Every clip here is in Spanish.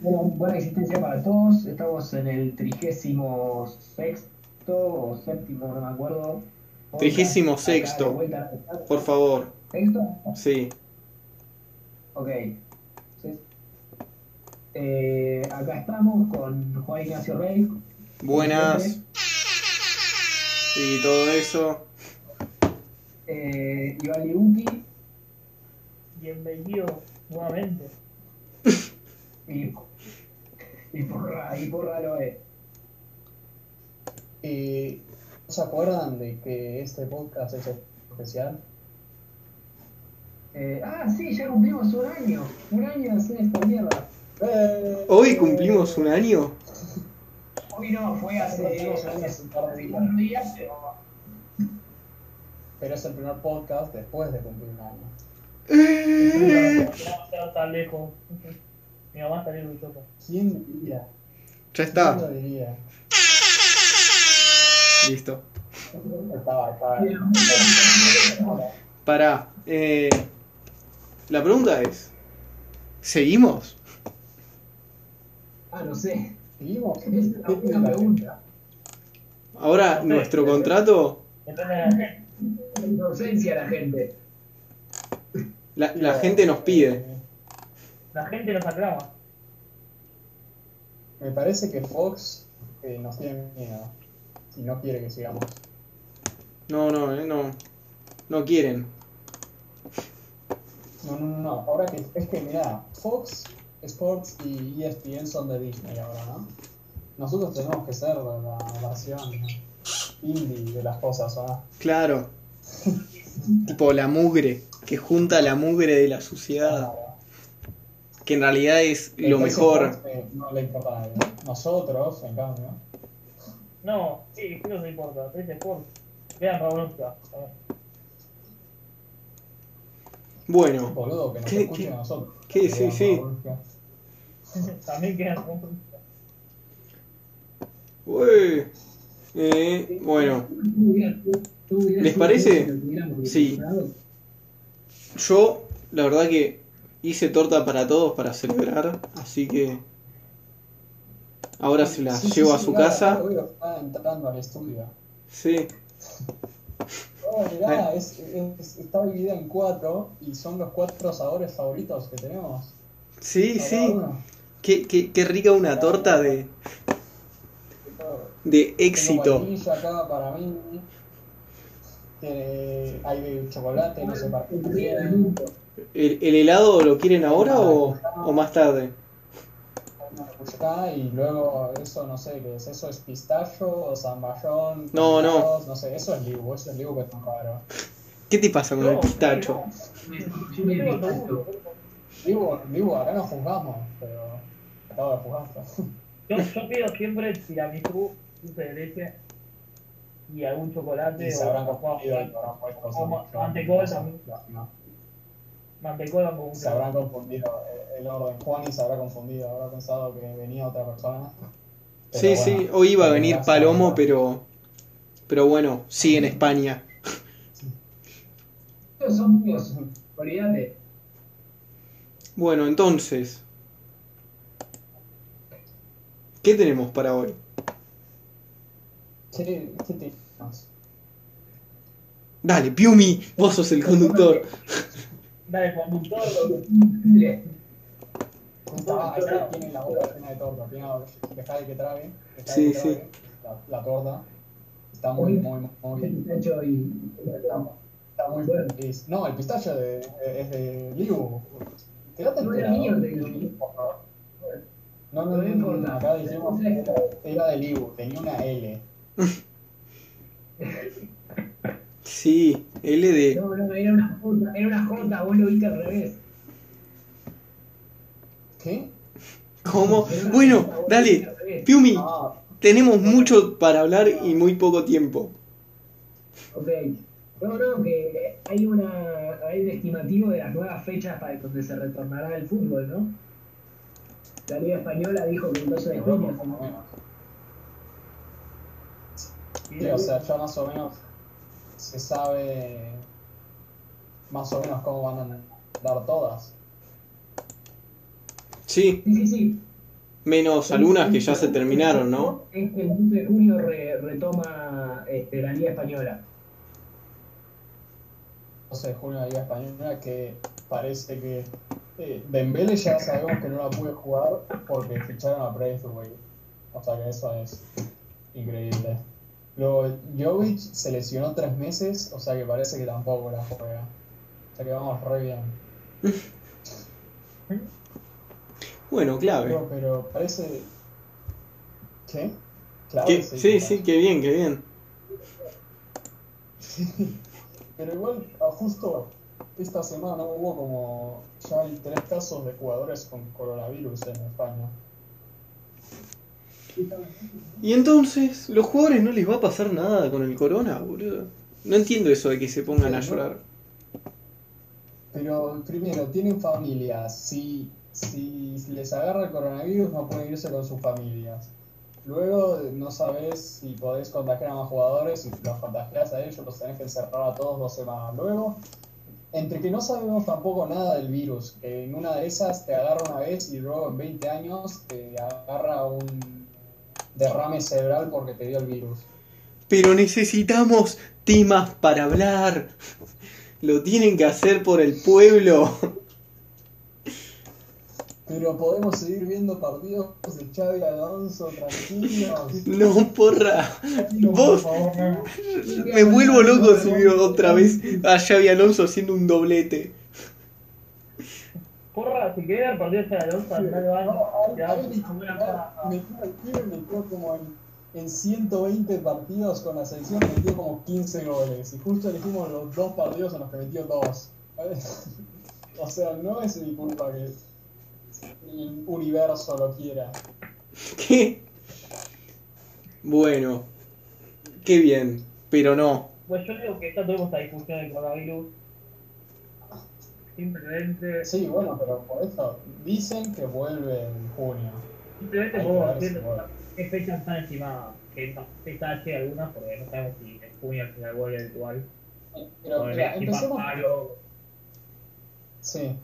Bueno, buena existencia para todos. Estamos en el trigésimo sexto o séptimo, no me acuerdo. Trigésimo sexto. vuelta. Por favor. ¿Sexto? Sí. Ok. Eh, acá estamos con Juan Ignacio Rey. Buenas. Y todo eso. Eh, Iván Libuki Bienvenido nuevamente. Y, y porra, y porra lo es. ¿Y no se acuerdan de que este podcast es especial? Eh, ah, sí, ya cumplimos un año. Un año de hacer esta mierda. Eh, Hoy cumplimos un año. Hoy no, fue hace, Cumplimos un días, pero Pero es el primer podcast después de cumplir un año. Eh. No estar tan lejos. Mi mamá estaría orgullosa. ¿Quién diría? Ya ¿Quién está. lo diría? Listo. Estaba, estaba. Pará. Eh, la pregunta es: ¿seguimos? Ah, no sé. ¿Seguimos? Esa es la buena pregunta. Ahora, nuestro contrato. Depende de la gente. La gente nos pide. La gente nos aclama. Me parece que Fox eh, nos tiene miedo y no quiere que sigamos. No, no, eh, no. No quieren. No, no, no, no. Ahora que es que mira, Fox Sports y ESPN son de Disney ahora, ¿no? Nosotros tenemos que ser la versión indie de las cosas, ¿o no? Claro. tipo la mugre. Que junta la mugre de la suciedad. Que en realidad es lo Entonces, mejor. No le importa a nadie. Nosotros, en cambio, No, sí, ¿qué nos importa? Es Sport. Vean Rabonuska. Bueno, boludo, que nos ¿Qué- escuchen qué- a nosotros. qué? Sí, sí. También quedan ué. Eh, bueno, ¿Les parece? Sí. yo la verdad que hice torta para todos para celebrar, así que ahora se la Sí, sí, llevo a sí, su mirá, casa. Hoy está entrando al estudio. Sí, Oh, mirá, es, es- está dividida en cuatro y son los cuatro sabores favoritos que tenemos. sí, Cada sí. uno. Qué, qué, qué rica una torta de, de éxito. acá para mí. Tiene- hay de chocolate, no sé para qué tiene. ¿El, el helado lo quieren ahora o, o más tarde? Acá, y luego eso no sé qué es, eso es pistacho o zamballón. No, no. No sé, eso es libu, eso es libu que es tan. ¿Qué te pasa con el No, pistacho? Yo tengo seguro. Libu, libu, acá no juzgamos, pero acabo de juzgar. Yo, yo pido siempre tiramisú, dulce de leche y algún chocolate Y se o, habrán o- habrán puesto o con un Se habrán confundido el, el orden. Juan y se habrá confundido, habrá pensado que venía otra persona. Pero Sí, bueno, sí, hoy iba a venir gracias, Palomo, pero pero bueno, sí en España. Son míos, olvídate. Bueno, entonces, ¿qué tenemos para hoy? ¿Qué, qué te más? Dale, Piumi, vos sos el conductor. Dale, conductor. Ah, es que tiene la boca llena de torta. Dejar que trague. dejá Sí, que sí. trague La, la torta. Está muy, muy, muy bien. Pistacho y. Está muy feliz. No, el pistacho de, es de Liu. Quédate No era mío, te digo. Favor. No, no, No no, no, era de Liu, tenía una L. Sí, L de... No, no, era una J, era una J, vos lo viste al revés. ¿Qué? ¿Cómo? Bueno, J, dale. Piumi, Ah, tenemos mucho para hablar y muy poco tiempo. Ok. No, no, que hay una hay un estimativo de las nuevas fechas para donde se retornará el fútbol, ¿no? La Liga Española dijo que el 12 de junio. Sí, o sea, ya más o menos se sabe más o menos cómo van a dar todas. Sí, Sí, sí, sí. menos algunas que ya se terminaron, ¿no? Es que el 15 de junio re- retoma este, la Liga Española. 12 de junio la Liga Española que parece que eh, Dembele ya sabemos que no la puede jugar porque ficharon a Braithwaite. O sea que eso es increíble. Luego Jovic se lesionó tres meses, o sea que parece que tampoco la juega. O sea que vamos re bien. Bueno, clave. Pero, pero parece. ¿Qué? Claro, Que- sí, sí, qué bien, qué bien. Pero igual, ah, justo esta semana hubo como. Ya hay tres casos de jugadores con coronavirus en España. Y entonces, ¿los jugadores no les va a pasar nada con el corona, boludo? No entiendo eso de que se pongan a llorar. Pero primero, tienen familias. Si, si les agarra el coronavirus, no pueden irse con sus familias. Luego, no sabes si podés contagiar a más jugadores. Si los contagias a ellos, los tenés que encerrar a todos dos semanas. Luego, entre que no sabemos tampoco nada del virus, que en una de esas te agarra una vez y luego en 20 años te agarra un derrame cerebral porque te dio el virus. Pero necesitamos temas para hablar. Lo tienen que hacer por el pueblo. Pero podemos seguir viendo partidos de Xavi Alonso tranquilos. No, porra. Vos- por favor, no. Me vuelvo loco si veo otra vez a Xavi Alonso haciendo un doblete. Porra, si querés ver partidos de Alonso, baño. No, Ya, metió el y metió como en, en 120 partidos con la selección, metió como 15 goles. Y justo elegimos los dos partidos en los que metió dos. o sea, no es mi culpa que el universo lo quiera. ¿Qué? Bueno, qué bien, pero no. Pues yo digo que esta tuvimos esta discusión del coronavirus. Simplemente, Sí, bueno, pero por eso dicen que vuelve en junio. simplemente si decir qué fechas están estimadas. Que no fecha H algunas, porque no sabemos si en junio al final vuelve habitual. Pero O mira, si empecemos. algo. Sí,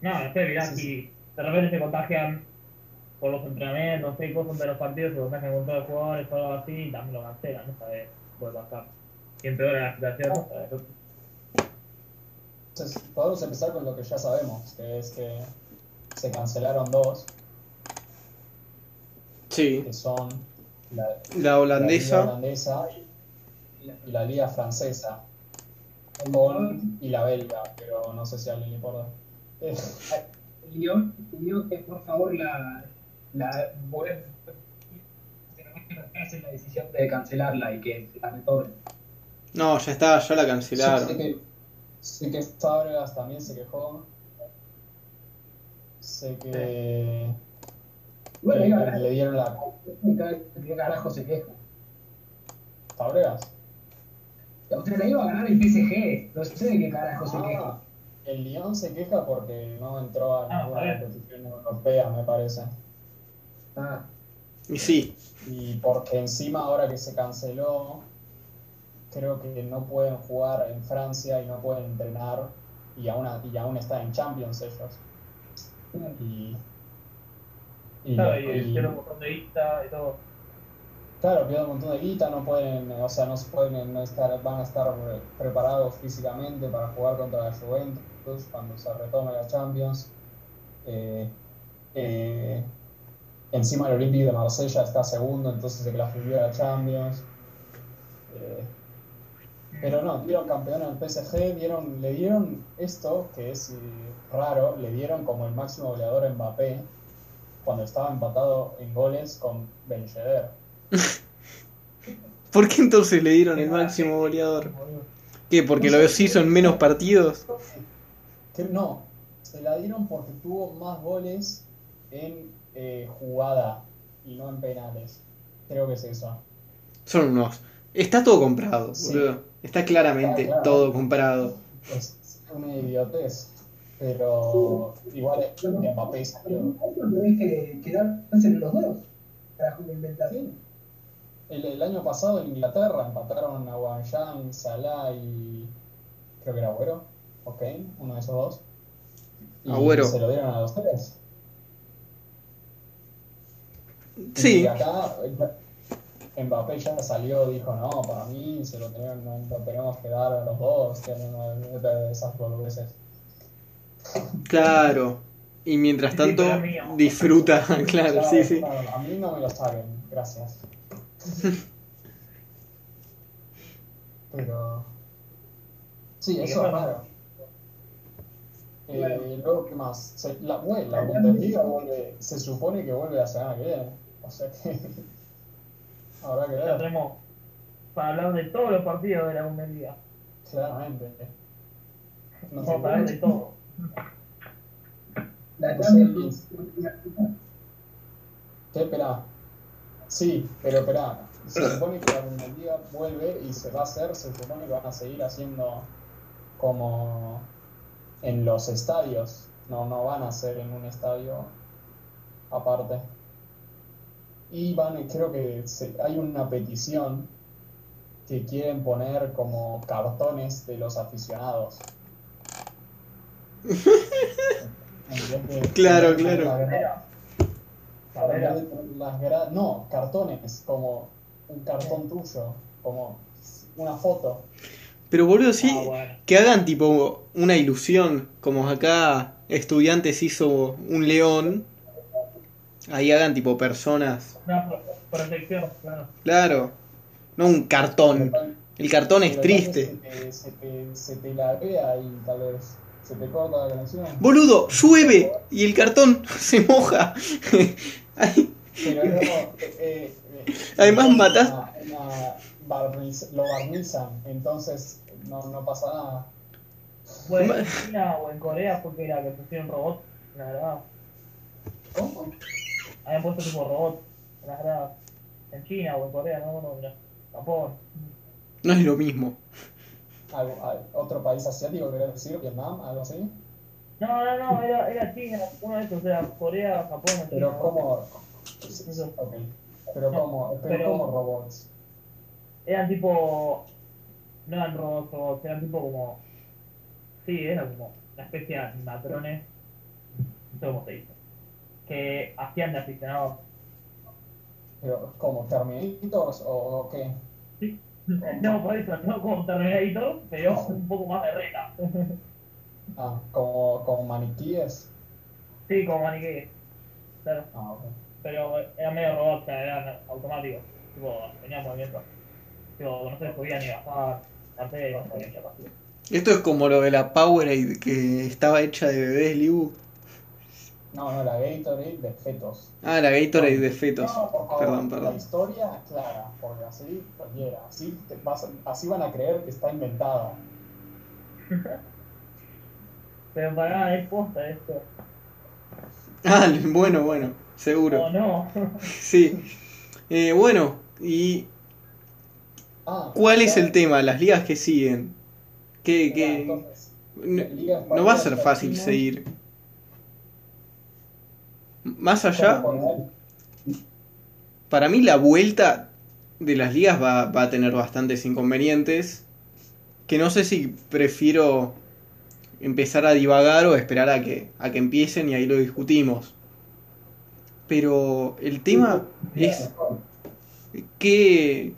No, no sé, mirá, Sí, si de repente se contagian por los entrenamientos, no sé, cosas de los partidos, se contagian con todos los jugadores o algo así, y también lo cancelan, no sabes, puede pasar. Si empeora la situación, no sabes. Entonces, podemos empezar con lo que ya sabemos, que es que se cancelaron dos, Sí, que son la, la la liga holandesa. holandesa y la, y la liga francesa, con, y la belga, pero no sé si a alguien le importa. Eh, Pidió, pidió que por favor la, la la decisión de cancelarla y que la retornen. No, ya está, ya la cancelaron. Sé que Fábregas también se quejó. Sé que, Bueno, le dieron la... ¿qué carajo se queja? ¿Fábregas? La iba a ganar el PSG, no sé de qué carajo se Ah, queja. el Lyon se queja porque no entró a Ah, ninguna a competición europea, me parece. Ah, Y sí, Y porque encima ahora que se canceló, creo que no pueden jugar en Francia y no pueden entrenar y aún, y aún están en Champions ellos. Y, y, Claro, y- y un montón de guita y todo. claro, pierden un montón de guita, no pueden, o sea, no se pueden no estar, van a estar preparados físicamente para jugar contra la Juventus cuando se retome la Champions. Eh, eh, encima el Olympique de Marsella está segundo, entonces se clasificó a la Champions. Eh, pero no, dieron campeón al PSG, dieron, le dieron esto, que es raro, le dieron como el máximo goleador a Mbappé cuando estaba empatado en goles con Ben Yedder. ¿por qué entonces le dieron el máximo goleador? ¿Qué? ¿Porque los hizo en menos partidos? Que no, se la dieron porque tuvo más goles en eh, jugada y no en penales. Creo que es eso. Son unos. Está todo comprado, Sí. boludo. Está claramente claro. todo comprado. Es una idiotez. Pero igual es Mbappé salió. tenés que quedarse los dos. Inventas. Sí. El, el año pasado en Inglaterra empataron a Guangzhou, Salah y creo que era Agüero, ok, uno de esos dos. Y Agüero. se lo dieron a los tres. Sí. Y acá Mbappé ya salió, dijo, no, para mí se lo tenemos, lo tenemos que dar a los dos, que no de esas boludeces. Claro. Y mientras tanto disfruta, claro, sí, sí. claro, a mí no me lo saquen, gracias. Pero. Sí, eso es raro. Eh, luego, ¿qué más? Se- la, bueno, la Bundesliga vuelve, se supone que vuelve la semana que viene. O sea que. Habrá que Ya ver, tenemos para hablar de todos los partidos de la Bundesliga. claramente. No Vamos a hablar de todo. La Champions. ¿Qué? Espera. Sí, pero espera. Se supone que la Bundesliga vuelve y se va a hacer, se supone que van a seguir haciendo como en los estadios. No, no van a hacer en un estadio aparte. Y van, creo que se- hay una petición que quieren poner como cartones de los aficionados. Claro, claro. la gra- Carrera. las gra- no, cartones, como un cartón tuyo, como una foto. Pero boludo, sí, Ah, bueno. que hagan tipo una ilusión, como acá estudiantes hizo un león, ahí hagan tipo personas, Una pro- protección, claro. claro, no un cartón, el cartón es triste. Se te, se te, y tal vez se te corta la conexión. Boludo, llueve y el cartón se moja. Ay, Pero no, eh, eh, Además, matás- barniz- lo barnizan, entonces no, no pasa nada. Bueno, en China o en Corea fue que era que pusieron robots las gradas. ¿Cómo? Habían puesto tipo robots en las gradas. En China o en Corea, no, no, mira. Japón. no es lo mismo. ¿Algo- al- ¿Otro país asiático querés decir? ¿Vietnam? ¿Algo así? No, no, no, era, era China, uno de estos, era Corea, Japón, China. Pero ¿no? ¿cómo? Ok. Pero No, ¿cómo? Pero pero- ¿cómo robots? Eran tipo. No eran robots, robots, eran tipo como. Sí, era como una especie de animatrones. No sé cómo se dice. Que hacían de aficionados. Pero, ¿Cómo? ¿Terminators o, qué? No, por eso, no como Terminator, pero un poco más de reta. Ah, como, como maniquíes. Sí, como maniquí. Claro, Ah, pero eran medio robots, o sea, eran automáticos. Tipo, tenían movimiento. Tipo, no se podían ni bajar. Aparte, no. Esto es como lo de la Powerade que estaba hecha de bebés Liu. No, no, la Gatorade de fetos. Ah, la Gatorade de fetos. No, por favor, Perdón, La perdón. historia clara, porque así cualquiera. Así, te vas así van a creer que está inventada. Pero para nada, es posta esto. Ah, bueno, bueno, seguro. O no. Sí. Eh, bueno, ¿y Ah, cuál es el tema? Las ligas que siguen. ¿Qué, qué? entonces, No, no va a ser fácil seguir. Más allá, para mí la vuelta de las ligas va, va a tener bastantes inconvenientes. Que no sé si prefiero empezar a divagar o esperar a que, a que empiecen y ahí lo discutimos. Pero el tema es que...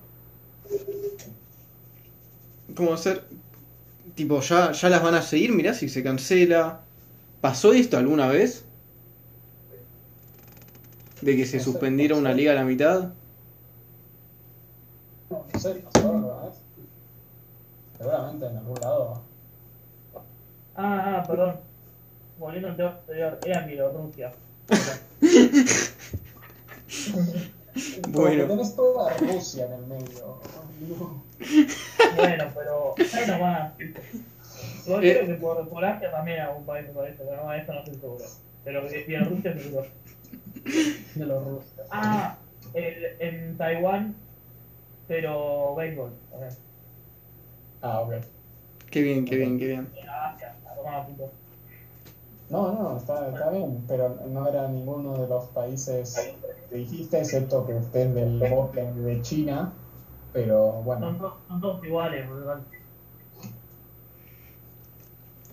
¿Cómo hacer? Tipo, ya, ya las van a seguir, mirá si se cancela. ¿Pasó esto alguna vez? ¿De que se No suspendiera una liga a la mitad? No sé, pasó vez. Seguramente en algún lado. Ah, ah, perdón. Volviendo al tema anterior, era Bielorrusia. Bueno. tenés toda Rusia en el medio. Bueno, pero ahí nomás. Yo Eh. creo que por, por Asia también algún país me parece, pero no, eso no estoy seguro. Pero que Bielorrusia seguro. De los rusos. Ah, el, en Taiwán, pero béisbol también. Ah, ok. Qué bien, qué bien, qué bien. No, no, está, está bien, pero no era ninguno de los países que dijiste, excepto que usted es del bloque de China, pero Son, bueno. to- son todos iguales, ¿verdad?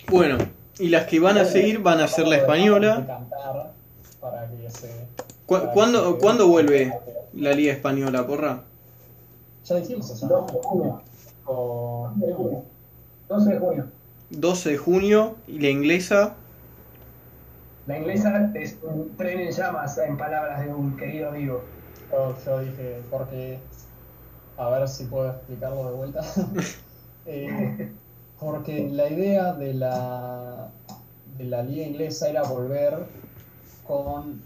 Bueno, y las que van a seguir van a ser la española. Para que se... ¿Cu- ¿Cuándo, que- ¿Cuándo vuelve la Liga Española, porra? Ya dijimos eso, ¿no? 12 de junio. O- 12 de junio. 12 de junio. 12 de junio y la inglesa. La inglesa es un tren en llamas, en palabras de un querido amigo. Yo, yo dije, porque, a ver si puedo explicarlo de vuelta. Eh, porque la idea de la, de la liga inglesa era volver con,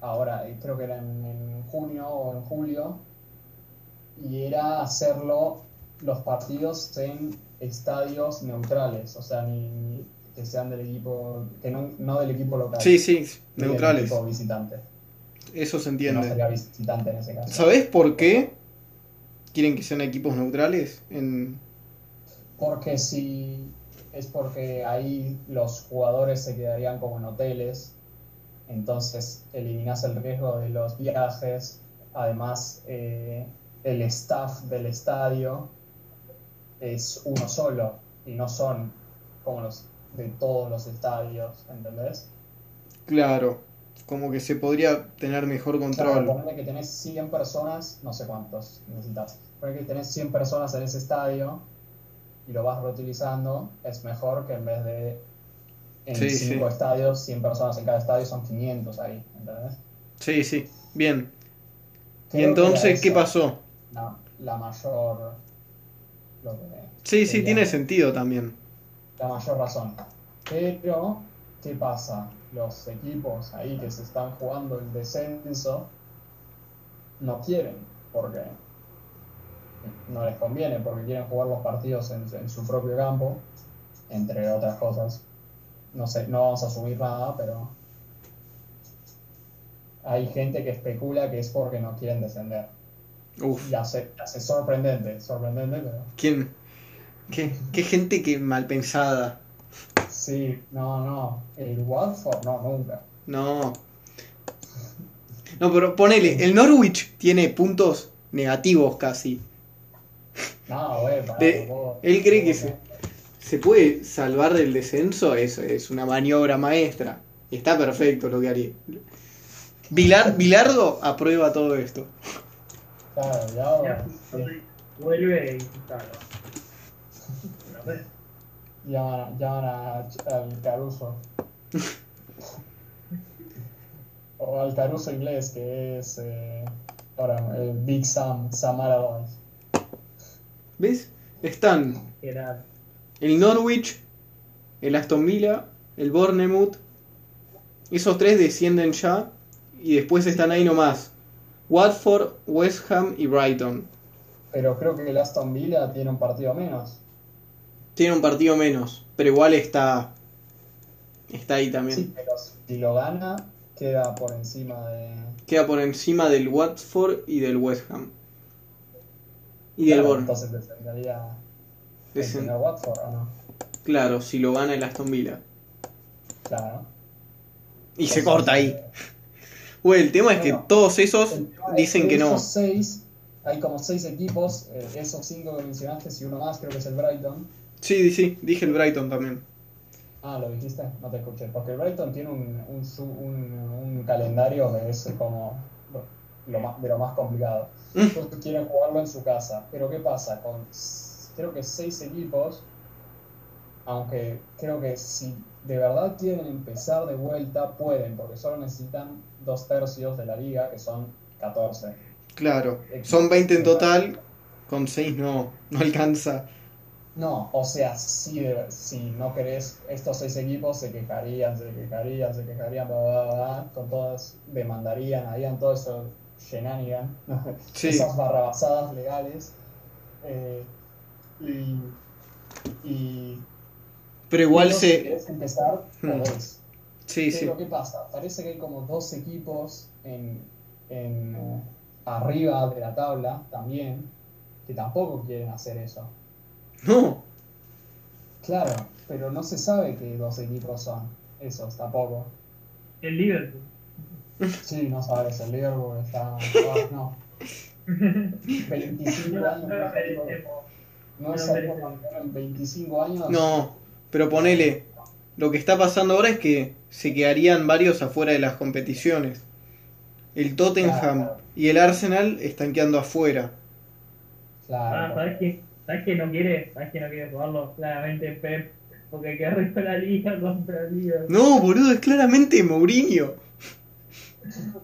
ahora creo que era en, en junio o en julio, y era hacerlo los partidos en estadios neutrales, o sea, ni, ni que sean del equipo, que no, no del equipo local. Sí, sí, del neutrales. equipo visitante. Eso se Que no entiende. sería visitante en ese caso. ¿Sabés por qué quieren que sean equipos neutrales? En... Porque si es porque ahí los jugadores se quedarían como en hoteles, entonces eliminas el riesgo de los viajes, además eh, el staff del estadio es uno solo y no son como los de todos los estadios, ¿entendés? Claro, como que se podría tener mejor Claro, control. ponele que tenés 100 personas, no sé cuántos necesitas, ponele que tenés 100 personas en ese estadio y lo vas reutilizando, es mejor que en vez de en Sí, 5 sí. estadios, 100 personas en cada estadio, son 500 ahí, ¿entendés? Sí, sí, bien. ¿Y Creo entonces qué pasó? La, la mayor... lo que Sí, sí, tiene sentido también. la mayor razón. Pero, ¿qué pasa? Los equipos ahí que se están jugando el descenso no quieren, porque no les conviene, porque quieren jugar los partidos en, en su propio campo, entre otras cosas. No sé, no vamos a asumir nada, pero hay gente que especula que es porque no quieren descender. Uf, Y hace, hace sorprendente, sorprendente, pero ¿quién? ¿Qué, qué gente que mal pensada. sí, no, no. El Watford, no, nunca. No. No, pero ponele, el Norwich tiene puntos negativos casi. No, güey, para De- tampoco- él cree que se, se puede salvar del descenso, es, es una maniobra maestra. Está perfecto lo que haría. Vilar, Bilardo aprueba todo esto. Claro, ya, Ya, sí. vuelve y claro. Llaman, a- llaman a, al Caruso. o al Caruso inglés, que es eh, ahora el Big Sam, Sam Allardyce. ¿Ves? Están Era el Norwich, el Aston Villa, el Bournemouth. Esos tres descienden ya y después están ahí nomás. Watford, West Ham y Brighton. Pero creo que el Aston Villa tiene un partido menos. Tiene un partido menos, pero igual está está ahí también. Sí, pero si lo gana, queda por encima de. Queda por encima del Watford y del West Ham. Y del Bournemouth. Entonces Claro, si lo gana el Aston Villa. Claro. Y se corta ahí. El tema es que Bueno, todos esos es dicen que no. Seis, hay como seis equipos, eh, esos cinco que mencionaste, y uno más, creo que es el Brighton. Sí, sí, dije el Brighton también. Ah, ¿lo dijiste? No te escuché. Porque el Brighton tiene un, un, un, un calendario que es como lo más, de lo más complicado. Mm. Quieren jugarlo en su casa. Pero ¿qué pasa? Con creo que seis equipos, aunque creo que si de verdad quieren empezar de vuelta, pueden, porque solo necesitan dos tercios de la liga, que son 14. Claro, son 20 en total, con 6 no, no alcanza. No, o sea, si, si no querés, estos seis equipos se quejarían, se quejarían, se quejarían, bla, bla, bla, bla, con todas, demandarían, harían todo eso shenanigan, Sí. esas barrabasadas legales. eh, y, y Pero igual pero si se... querés empezar, Hmm. podés. Sí, sí. Pero ¿qué pasa? Parece que hay como dos equipos en, en, eh, arriba de la tabla también que tampoco quieren hacer eso. No, Claro, pero no se sabe qué dos equipos son esos tampoco. el Liverpool. Sí, no sabes, el Liverpool está... ah, no, 25 No, años. No en 25 años. no, pero ponele, lo que está pasando ahora es que se quedarían varios afuera de las competiciones. El Tottenham Claro. y el Arsenal están quedando afuera. Claro. Ah, ¿sabes qué? ¿Sabes que no quiere? ¿Sabes que no quiere jugarlo? Claramente Pep, porque queda arriba la liga contra liga. No, boludo, es claramente Mourinho.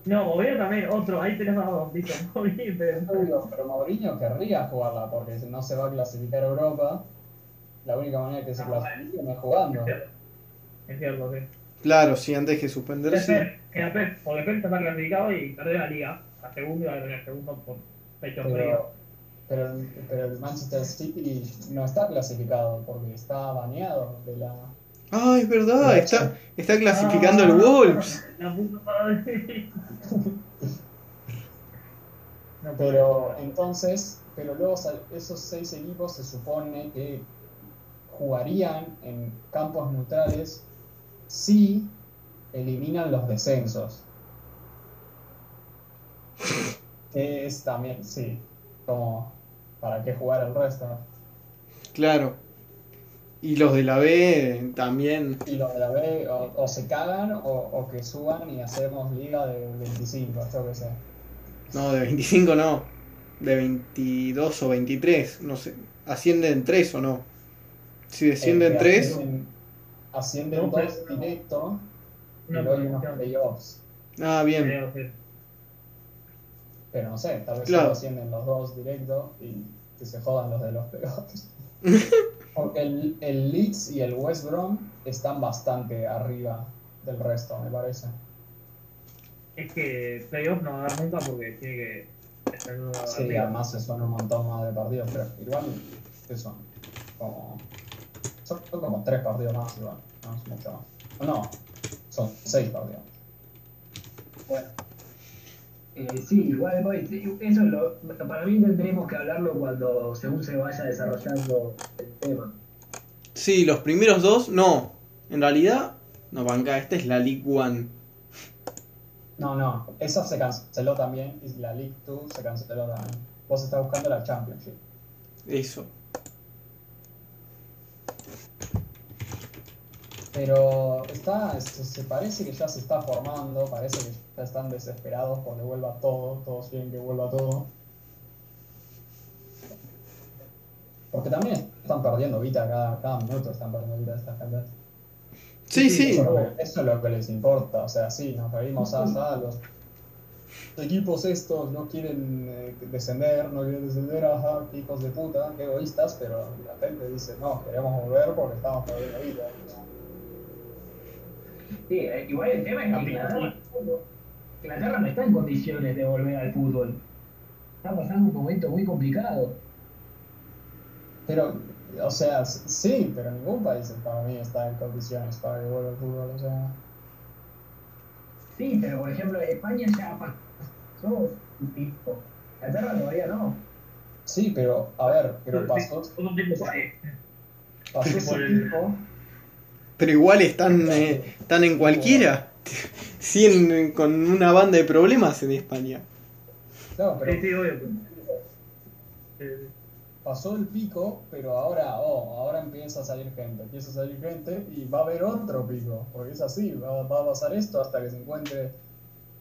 No, Mourinho también, otro, ahí tenemos a dos, Mourinho, pero... Pero, Mourinho querría jugarla porque no se va a clasificar a Europa. La única manera que se Ah, clasifique no es jugando. Es cierto, sí. Claro, sí, antes que Es suspenderse. Queda Pep, porque Pep está clasificado y perdió la liga. A segundo y va a tener segundo por pecho frío. Pero, pero, pero el Manchester City no está clasificado porque está baneado de la. Ah, es verdad, está, está clasificando el Wolves. La puta madre. No puede Pero entonces, pero luego esos seis equipos se supone que jugarían en campos neutrales si eliminan los descensos. Que es también, sí, como para qué jugar el resto. Claro. Y los de la B también. Y los de la B o, o se cagan o, o que suban y hacemos liga de 25, yo qué sé. No, de 25 no. De 22 o 23. No sé. ¿Ascienden 3 o no? Si descienden Eh, que 3. Ascienden, ascienden No, dos pero- directo y Una luego hay unos playoffs. Ah, bien. Que- Pero no sé, tal vez Claro. solo ascienden los dos directo y que se jodan los de los playoffs. Porque el, el Leeds y el West Brom están bastante arriba del resto, me parece. Es que playoff no va a dar nunca porque tiene que estar en una Sí, liga. además se son un montón más de partidos, pero igual, ¿qué son? Como, son como tres partidos más igual, no es mucho más. No, son seis partidos. Bueno. Eh, sí, igual sí, eso lo, para mí tendremos que hablarlo cuando según se vaya desarrollando el tema. Sí, los primeros dos, no. En realidad, no, banca, esta es la League One. No, no, esa se canceló también y la League 2 se canceló también. Vos estás buscando la Championship. Eso. Pero está, se, se parece que ya se está formando, parece que ya están desesperados porque vuelva todo, todos quieren que vuelva todo. Porque también están perdiendo vida, cada, cada minuto están perdiendo vida esta gente. Sí, sí. Eso, es lo que- eso es lo que les importa, o sea, sí, nos reímos hasta los equipos estos no quieren eh, descender, no quieren descender, ajá, hijos de puta, qué egoístas, pero la gente dice, no, queremos volver porque estamos perdiendo vida. Sí, eh, igual el tema es que Inglaterra, Inglaterra no está en condiciones de volver al fútbol. Está pasando un momento muy complicado. Pero, o sea, sí, pero ningún país para mí está en condiciones para que vuelva el fútbol, o sea. Sí, pero por ejemplo, España ya pasó un pico. Inglaterra todavía no. Sí, pero, a ver, pero pasó, pasó el- tiempo, Pero igual están, eh, están en cualquiera. Siguen con una banda de problemas en España. claro, pero Sí, sí, obvio. Eh, pasó el pico, pero ahora, oh, ahora empieza a salir gente, empieza a salir gente y va a haber otro pico, porque es así, va, va a pasar esto hasta que se encuentre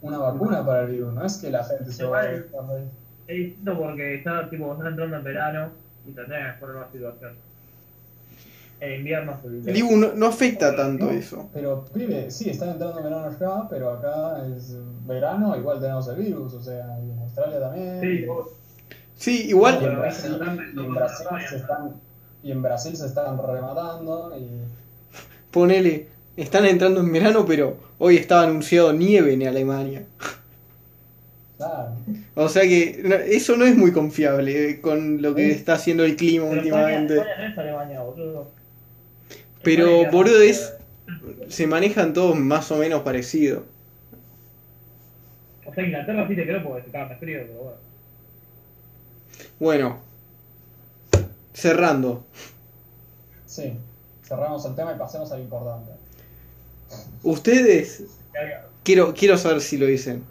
una vacuna para el virus, no es que la gente se va a Igual- estar ahí. Es distinto porque está, tipo, están entrando en verano y tendrán que mejorar la situación. En invierno no, no afecta tanto No, eso. Pero, pibe, sí, están entrando en verano acá, pero acá es verano, igual tenemos el virus, o sea, y en Australia también. Sí, vos- Sí, y igual, en Brasil, y en Brasil se están, y en Brasil se están rematando y ponele, están entrando en verano, pero hoy estaba anunciado nieve en Alemania. claro. O sea que no, eso no es muy confiable eh, con lo que Sí. está haciendo el clima España, últimamente. España no es Alemania, boludo. Pero, boludo, es- Se manejan todos más o menos parecido. O sea, Inglaterra sí te creo porque caga más frío, pero bueno. Bueno, cerrando. Sí, cerramos el tema y pasemos al importante. Ustedes, quiero, quiero saber si lo dicen.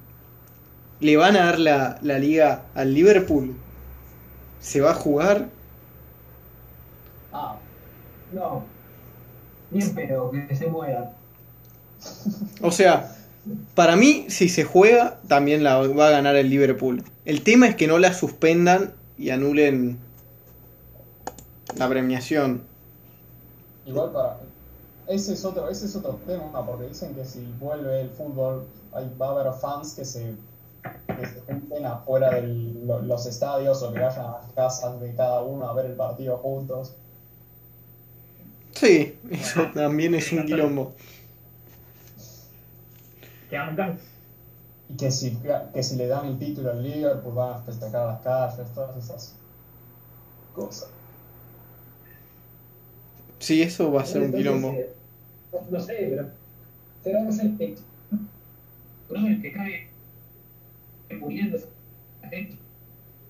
¿Le van a dar la, la liga al Liverpool? ¿Se va a jugar? Ah, No. Bien, pero que se mueran. O sea, para mí, si se juega, también la va a ganar el Liverpool. El tema es que no la suspendan y anulen la premiación. Igual para. Ese es otro, ese es otro tema, porque dicen que si vuelve el fútbol, hay, va a haber fans que se, que se junten afuera de los estadios o que vayan a las casas de cada uno a ver el partido juntos. Sí, eso también es un quilombo. Y que si, que si le dan el título al Liverpool van a festejar las calles, todas esas cosas. Sí, eso va a ser un quilombo. No, sé, pero será no sé, el que cae muriendo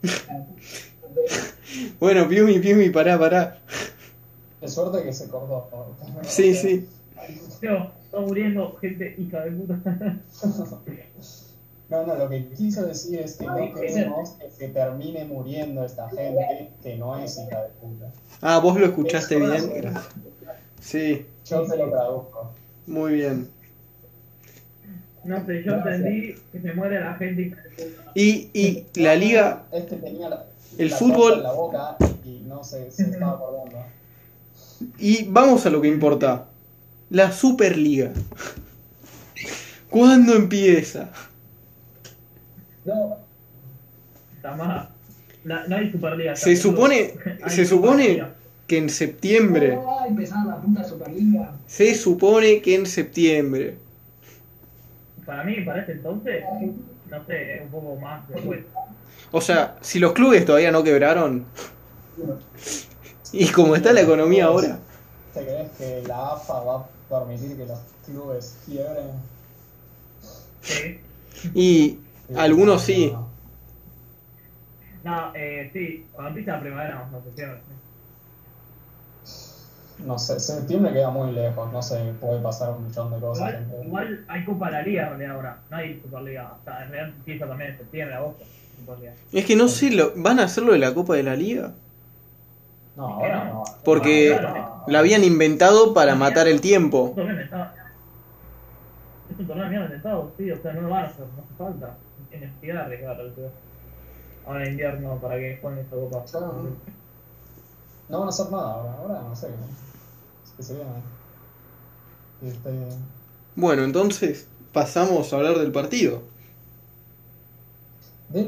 bueno, Piumi, Piumi, pará, pará. Qué suerte que se cortó. Sí, sí. No, está muriendo gente hija de puta. No, no, lo que quiso decir es que no queremos que se termine muriendo esta gente que no es hija de puta. Ah, vos lo escuchaste bien. Sí. Yo te lo traduzco. Muy bien. No sé, yo entendí que se muere la gente hija de puta. Y, y la liga. Este tenía la, el fútbol. En la boca y no se, se estaba acordando. Y vamos a lo que importa. La Superliga. ¿Cuándo empieza? No. no hay Superliga. Se supone, se supone que en septiembre. No va a empezar la puta Superliga. Se supone que en septiembre. Para mí, para ese entonces, no sé, es un poco más después. O sea, si los clubes todavía no quebraron. Y como está la economía ahora. ¿Te crees que la AFA va a permitir que los clubes quiebren? Sí. Y algunos sí. No, eh, sí, cuando empieza la primavera no se cierra. No sé, septiembre queda muy lejos, no sé, puede pasar un millón de cosas. Igual, hay Copa de la Liga en realidad ahora, no hay Superliga. O sea, en realidad empieza también en septiembre, agosto. Es que no sé, lo, ¿van a hacerlo de la Copa de la Liga? No, ahora no. Porque la habían inventado para matar el tiempo. Es un torneo bien inventado, sí, o sea, no lo van a hacer, no hace falta. Es necesidad de arriesgar ahora en invierno para que jueguen esta copa. No, van a hacer nada ahora, ahora no sé. Es que Bueno, entonces pasamos a hablar del partido.